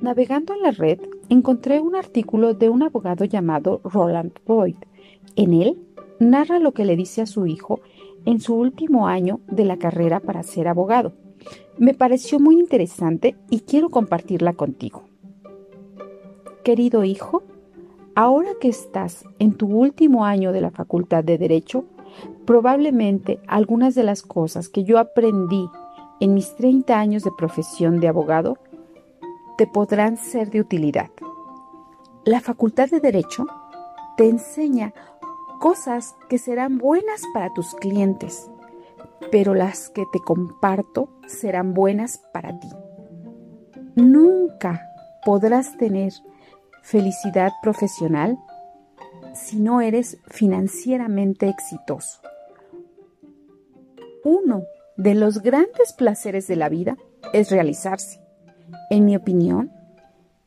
Navegando en la red, encontré un artículo de un abogado llamado Roland Boyd. En él, narra lo que le dice a su hijo en su último año de la carrera para ser abogado. Me pareció muy interesante y quiero compartirla contigo. Querido hijo, ahora que estás en tu último año de la Facultad de Derecho, probablemente algunas de las cosas que yo aprendí en mis 30 años de profesión de abogado te podrán ser de utilidad. La Facultad de Derecho te enseña cosas que serán buenas para tus clientes, pero las que te comparto serán buenas para ti. Nunca podrás tener felicidad profesional si no eres financieramente exitoso. Uno de los grandes placeres de la vida es realizarse. En mi opinión,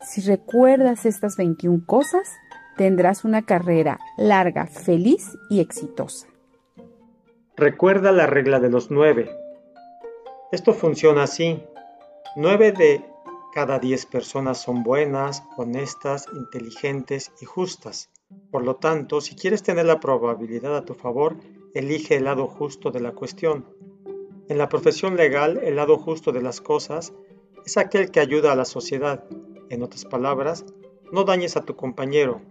si recuerdas estas 21 cosas, tendrás una carrera larga, feliz y exitosa. Recuerda la regla de los nueve. Esto funciona así. Nueve de cada diez personas son buenas, honestas, inteligentes y justas. Por lo tanto, si quieres tener la probabilidad a tu favor, elige el lado justo de la cuestión. En la profesión legal, el lado justo de las cosas es aquel que ayuda a la sociedad. En otras palabras, no dañes a tu compañero.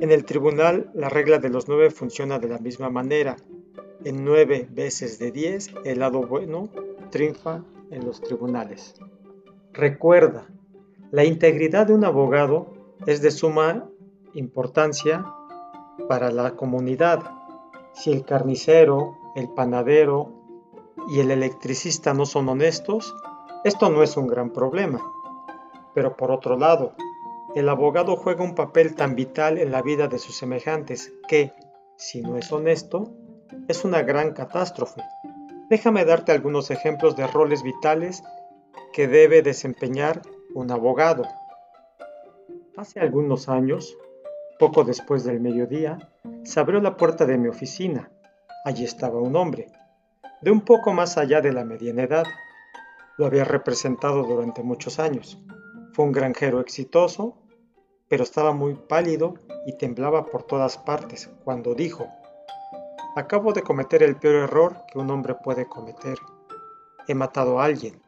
En el tribunal, la regla de los nueve funciona de la misma manera. En nueve veces de diez, el lado bueno triunfa en los tribunales. Recuerda, la integridad de un abogado es de suma importancia para la comunidad. Si el carnicero, el panadero y el electricista no son honestos, esto no es un gran problema. Pero por otro lado, el abogado juega un papel tan vital en la vida de sus semejantes que, si no es honesto, es una gran catástrofe. Déjame darte algunos ejemplos de roles vitales que debe desempeñar un abogado. Hace algunos años, poco después del mediodía, se abrió la puerta de mi oficina. Allí estaba un hombre, de un poco más allá de la mediana edad, lo había representado durante muchos años. Fue un granjero exitoso, pero estaba muy pálido y temblaba por todas partes cuando dijo, acabo de cometer el peor error que un hombre puede cometer. He matado a alguien.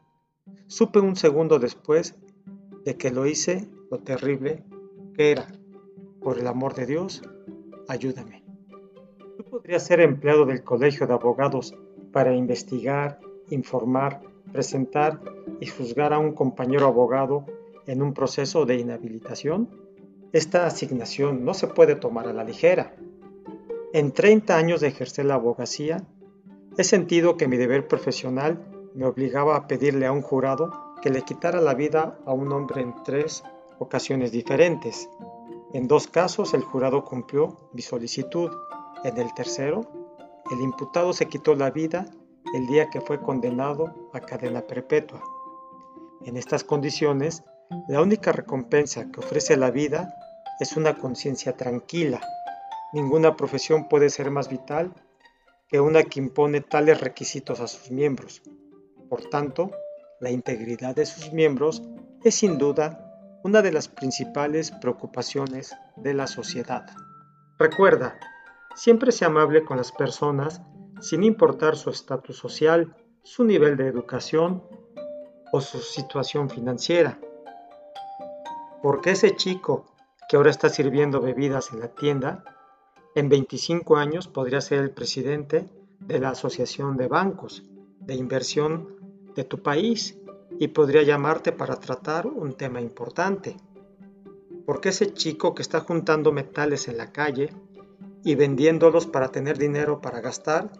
Supe un segundo después de que lo hice lo terrible que era. Por el amor de Dios, ayúdame. Tú podrías ser empleado del Colegio de Abogados para investigar, informar presentar y juzgar a un compañero abogado en un proceso de inhabilitación? Esta asignación no se puede tomar a la ligera. En 30 años de ejercer la abogacía, he sentido que mi deber profesional me obligaba a pedirle a un jurado que le quitara la vida a un hombre en tres ocasiones diferentes. En dos casos el jurado cumplió mi solicitud. En el tercero, el imputado se quitó la vida el día que fue condenado a cadena perpetua. En estas condiciones, la única recompensa que ofrece la vida es una conciencia tranquila. Ninguna profesión puede ser más vital que una que impone tales requisitos a sus miembros. Por tanto, la integridad de sus miembros es sin duda una de las principales preocupaciones de la sociedad. Recuerda, siempre sea amable con las personas sin importar su estatus social, su nivel de educación o su situación financiera. Porque ese chico que ahora está sirviendo bebidas en la tienda, en 25 años podría ser el presidente de la Asociación de Bancos de Inversión de tu país y podría llamarte para tratar un tema importante. Porque ese chico que está juntando metales en la calle y vendiéndolos para tener dinero para gastar,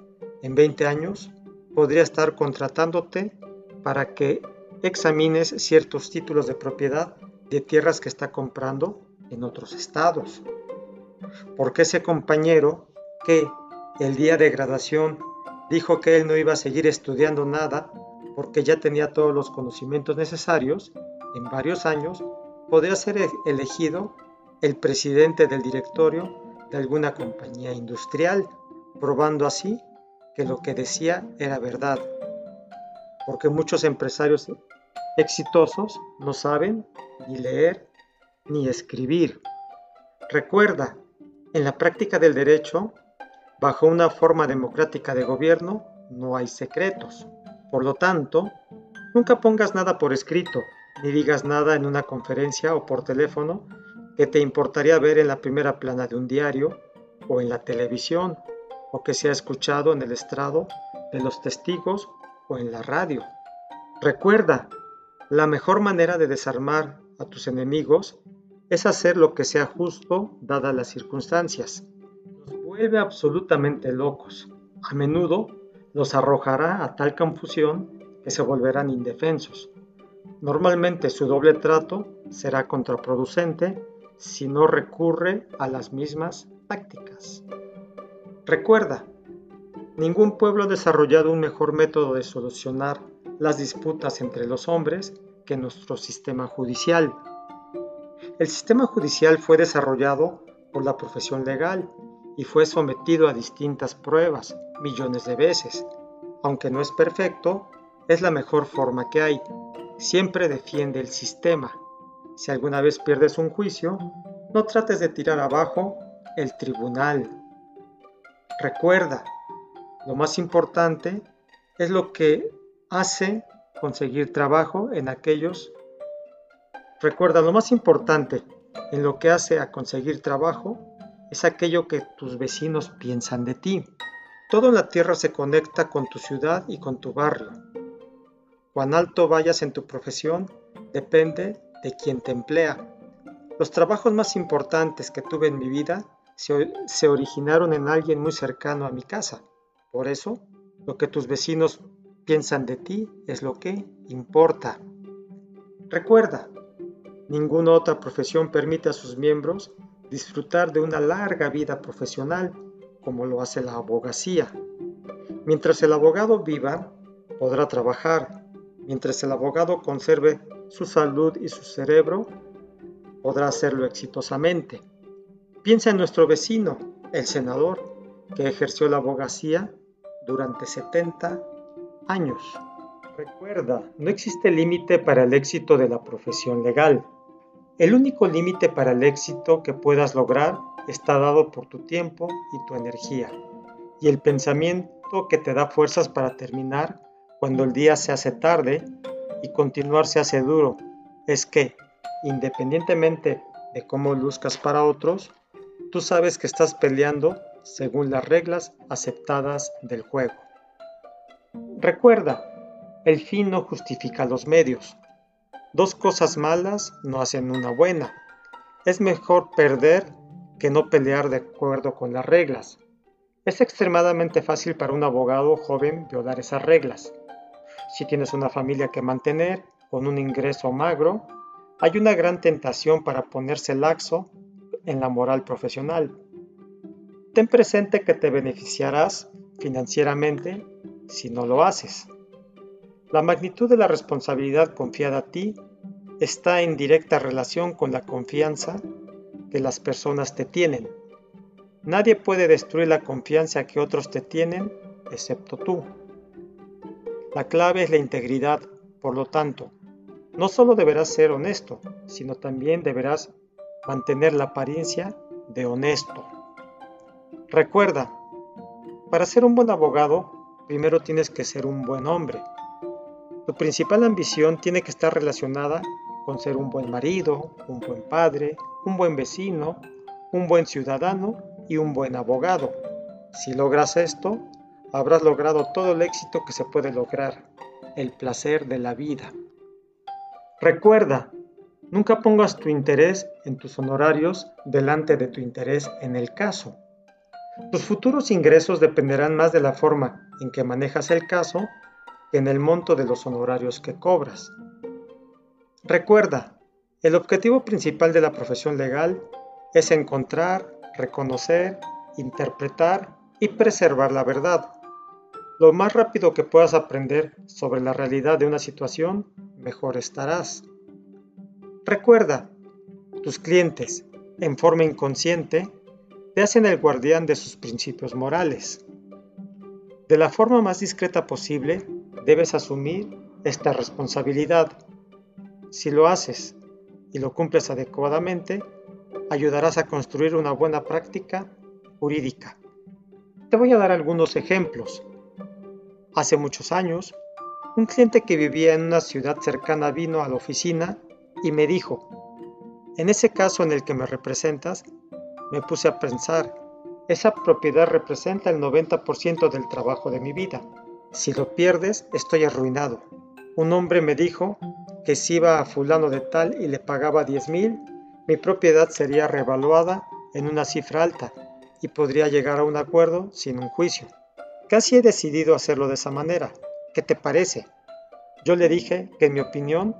en 20 años podría estar contratándote para que examines ciertos títulos de propiedad de tierras que está comprando en otros estados. Porque ese compañero que el día de graduación dijo que él no iba a seguir estudiando nada porque ya tenía todos los conocimientos necesarios, en varios años podría ser e-, elegido el presidente del directorio de alguna compañía industrial, probando así que lo que decía era verdad, porque muchos empresarios exitosos no saben ni leer ni escribir. Recuerda, en la práctica del derecho, bajo una forma democrática de gobierno, no hay secretos. Por lo tanto, nunca pongas nada por escrito, ni digas nada en una conferencia o por teléfono que te importaría ver en la primera plana de un diario o en la televisión, o que sea escuchado en el estrado de los testigos o en la radio. Recuerda, la mejor manera de desarmar a tus enemigos es hacer lo que sea justo dadas las circunstancias. Los vuelve absolutamente locos. A menudo los arrojará a tal confusión que se volverán indefensos. Normalmente su doble trato será contraproducente si no recurre a las mismas tácticas. Recuerda, ningún pueblo ha desarrollado un mejor método de solucionar las disputas entre los hombres que nuestro sistema judicial. El sistema judicial fue desarrollado por la profesión legal y fue sometido a distintas pruebas millones de veces. Aunque no es perfecto, es la mejor forma que hay. Siempre defiende el sistema. Si alguna vez pierdes un juicio, no trates de tirar abajo el tribunal. Recuerda, lo más importante es lo que hace conseguir trabajo en aquellos. Recuerda, lo más importante en lo que hace a conseguir trabajo es aquello que tus vecinos piensan de ti. Todo en la tierra se conecta con tu ciudad y con tu barrio. Cuán alto vayas en tu profesión depende de quien te emplea. Los trabajos más importantes que tuve en mi vida se, originaron en alguien muy cercano a mi casa. Por eso, lo que tus vecinos piensan de ti es lo que importa. Recuerda, ninguna otra profesión permite a sus miembros disfrutar de una larga vida profesional como lo hace la abogacía. Mientras el abogado viva, podrá trabajar. Mientras el abogado conserve su salud y su cerebro, podrá hacerlo exitosamente. Piensa en nuestro vecino, el senador, que ejerció la abogacía durante 70 años. Recuerda, no existe límite para el éxito de la profesión legal. El único límite para el éxito que puedas lograr está dado por tu tiempo y tu energía, y el pensamiento que te da fuerzas para terminar cuando el día se hace tarde y continuar se hace duro, es que, independientemente de cómo luzcas para otros, tú sabes que estás peleando según las reglas aceptadas del juego. Recuerda, el fin no justifica los medios. Dos cosas malas no hacen una buena. Es mejor perder que no pelear de acuerdo con las reglas. Es extremadamente fácil para un abogado joven violar esas reglas. Si tienes una familia que mantener con un ingreso magro, hay una gran tentación para ponerse laxo en la moral profesional. Ten presente que te beneficiarás financieramente si no lo haces. La magnitud de la responsabilidad confiada a ti está en directa relación con la confianza que las personas te tienen. Nadie puede destruir la confianza que otros te tienen excepto tú. La clave es la integridad, por lo tanto, no solo deberás ser honesto, sino también deberás mantener la apariencia de honesto. Recuerda, para ser un buen abogado, primero tienes que ser un buen hombre. Tu principal ambición tiene que estar relacionada con ser un buen marido, un buen padre, un buen vecino, un buen ciudadano y un buen abogado. Si logras esto, habrás logrado todo el éxito que se puede lograr, el placer de la vida. Recuerda, nunca pongas tu interés en tus honorarios delante de tu interés en el caso. Tus futuros ingresos dependerán más de la forma en que manejas el caso que en el monto de los honorarios que cobras. Recuerda, el objetivo principal de la profesión legal es encontrar, reconocer, interpretar y preservar la verdad. Lo más rápido que puedas aprender sobre la realidad de una situación, mejor estarás. Recuerda, tus clientes, en forma inconsciente, te hacen el guardián de sus principios morales. De la forma más discreta posible, debes asumir esta responsabilidad Si lo haces y lo cumples adecuadamente, ayudarás a construir una buena práctica jurídica. Te voy a dar algunos ejemplos. Hace muchos años, un cliente que vivía en una ciudad cercana vino a la oficina y me dijo, en ese caso en el que me representas, me puse a pensar, esa propiedad representa el 90% del trabajo de mi vida. Si lo pierdes, estoy arruinado. Un hombre me dijo que si iba a fulano de tal y le pagaba 10 mil, mi propiedad sería revaluada en una cifra alta y podría llegar a un acuerdo sin un juicio. Casi he decidido hacerlo de esa manera. ¿Qué te parece? Yo le dije que en mi opinión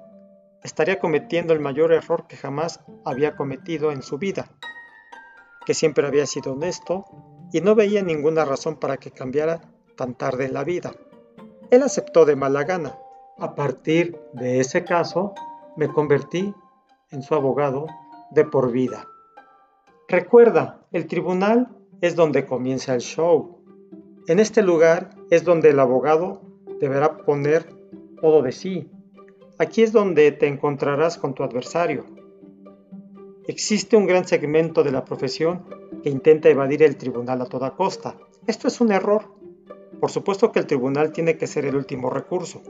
estaría cometiendo el mayor error que jamás había cometido en su vida, que siempre había sido honesto y no veía ninguna razón para que cambiara tan tarde en la vida. Él aceptó de mala gana. A partir de ese caso, me convertí en su abogado de por vida. Recuerda, el tribunal es donde comienza el show. En este lugar es donde el abogado deberá poner todo de sí. Aquí es donde te encontrarás con tu adversario. Existe un gran segmento de la profesión que intenta evadir el tribunal a toda costa. Esto es un error. Por supuesto que el tribunal tiene que ser el último recurso,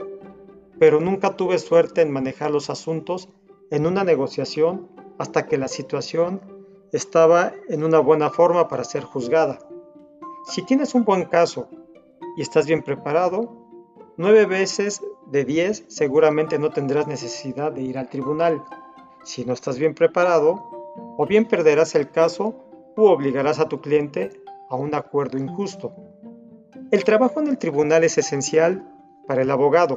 pero nunca tuve suerte en manejar los asuntos en una negociación hasta que la situación estaba en una buena forma para ser juzgada. Si tienes un buen caso y estás bien preparado, nueve veces de diez seguramente no tendrás necesidad de ir al tribunal. Si no estás bien preparado, o bien perderás el caso u obligarás a tu cliente a un acuerdo injusto. El trabajo en el tribunal es esencial para el abogado,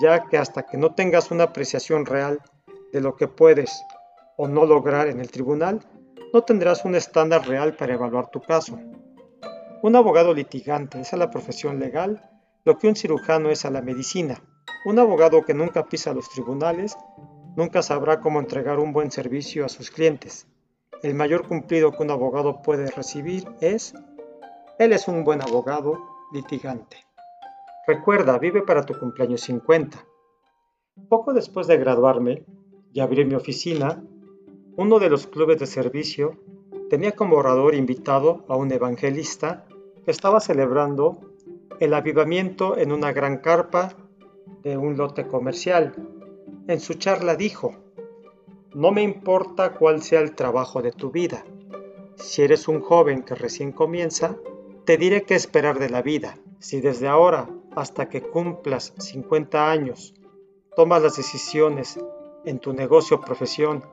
ya que hasta que no tengas una apreciación real de lo que puedes o no lograr en el tribunal, no tendrás un estándar real para evaluar tu caso. Un abogado litigante es a la profesión legal lo que un cirujano es a la medicina. Un abogado que nunca pisa los tribunales nunca sabrá cómo entregar un buen servicio a sus clientes. El mayor cumplido que un abogado puede recibir es, él es un buen abogado litigante. Recuerda, vive para tu cumpleaños 50. Poco después de graduarme y abrir mi oficina, uno de los clubes de servicio tenía como orador invitado a un evangelista que estaba celebrando el avivamiento en una gran carpa de un lote comercial. En su charla dijo, no me importa cuál sea el trabajo de tu vida. Si eres un joven que recién comienza, te diré qué esperar de la vida. Si desde ahora hasta que cumplas 50 años tomas las decisiones en tu negocio o profesión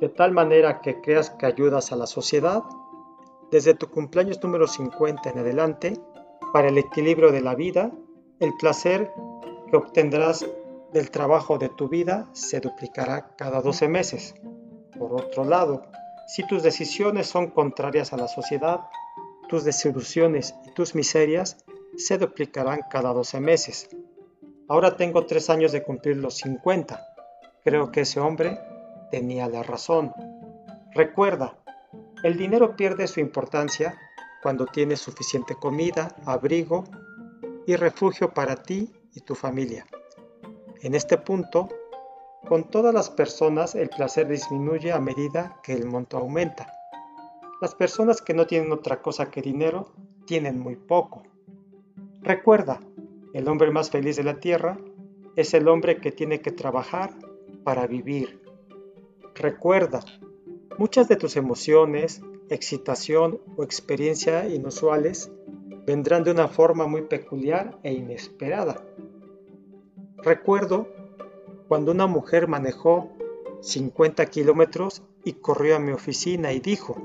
de tal manera que creas que ayudas a la sociedad, desde tu cumpleaños número 50 en adelante, para el equilibrio de la vida, el placer que obtendrás del trabajo de tu vida se duplicará cada 12 meses. Por otro lado, si tus decisiones son contrarias a la sociedad, tus desilusiones y tus miserias se duplicarán cada 12 meses. Ahora tengo tres años de cumplir los 50. Creo que ese hombre tenía la razón. Recuerda, el dinero pierde su importancia cuando tienes suficiente comida, abrigo y refugio para ti y tu familia. En este punto, con todas las personas el placer disminuye a medida que el monto aumenta. Las personas que no tienen otra cosa que dinero tienen muy poco. Recuerda, el hombre más feliz de la tierra es el hombre que tiene que trabajar para vivir. Recuerda, muchas de tus emociones, excitación o experiencia inusuales vendrán de una forma muy peculiar e inesperada. Recuerdo cuando una mujer manejó 50 kilómetros y corrió a mi oficina y dijo,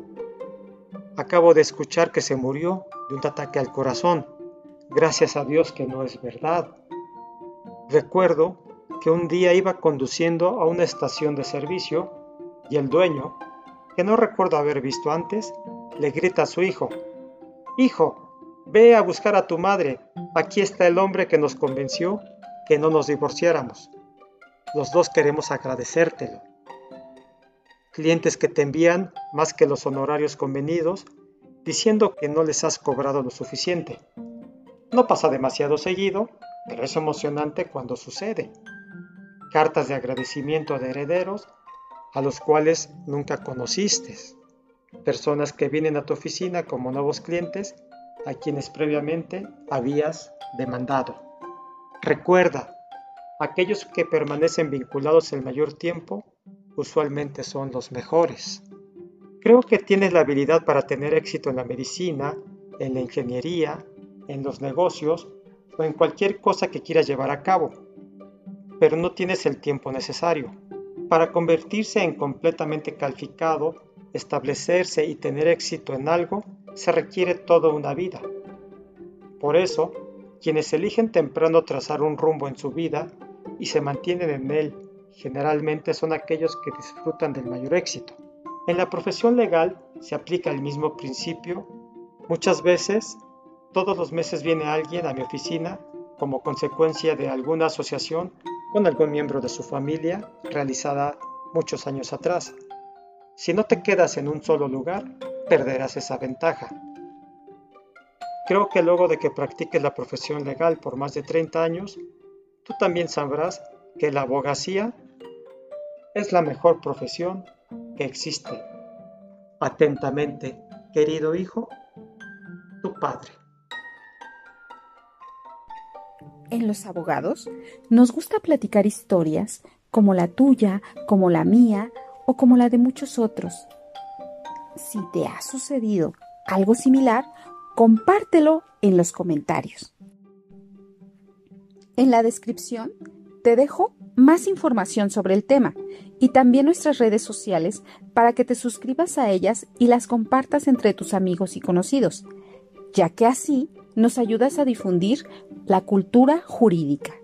acabo de escuchar que se murió de un ataque al corazón. Gracias a Dios que no es verdad. Recuerdo que un día iba conduciendo a una estación de servicio y el dueño, que no recuerdo haber visto antes, le grita a su hijo, Hijo, ve a buscar a tu madre, aquí está el hombre que nos convenció que no nos divorciáramos. Los dos queremos agradecértelo. Clientes que te envían más que los honorarios convenidos, diciendo que no les has cobrado lo suficiente. No pasa demasiado seguido, pero es emocionante cuando sucede. cartas de agradecimiento de herederos a los cuales nunca conociste, personas que vienen a tu oficina como nuevos clientes a quienes previamente habías demandado. Recuerda, aquellos que permanecen vinculados el mayor tiempo usualmente son los mejores. Creo que tienes la habilidad para tener éxito en la medicina, en la ingeniería, en los negocios o en cualquier cosa que quieras llevar a cabo, pero no tienes el tiempo necesario. Para convertirse en completamente calificado, establecerse y tener éxito en algo, se requiere toda una vida. Por eso, quienes eligen temprano trazar un rumbo en su vida y se mantienen en él, generalmente son aquellos que disfrutan del mayor éxito. En la profesión legal se aplica el mismo principio. Muchas veces, todos los meses viene alguien a mi oficina como consecuencia de alguna asociación con algún miembro de su familia realizada muchos años atrás. Si no te quedas en un solo lugar, perderás esa ventaja. Creo que luego de que practiques la profesión legal por más de 30 años, tú también sabrás que la abogacía es la mejor profesión que existe. Atentamente, querido hijo, tu padre. En los abogados nos gusta platicar historias como la tuya, como la mía o como la de muchos otros. Si te ha sucedido algo similar, compártelo en los comentarios. En la descripción te dejo más información sobre el tema y también nuestras redes sociales para que te suscribas a ellas y las compartas entre tus amigos y conocidos, ya que así nos ayudas a difundir la cultura jurídica.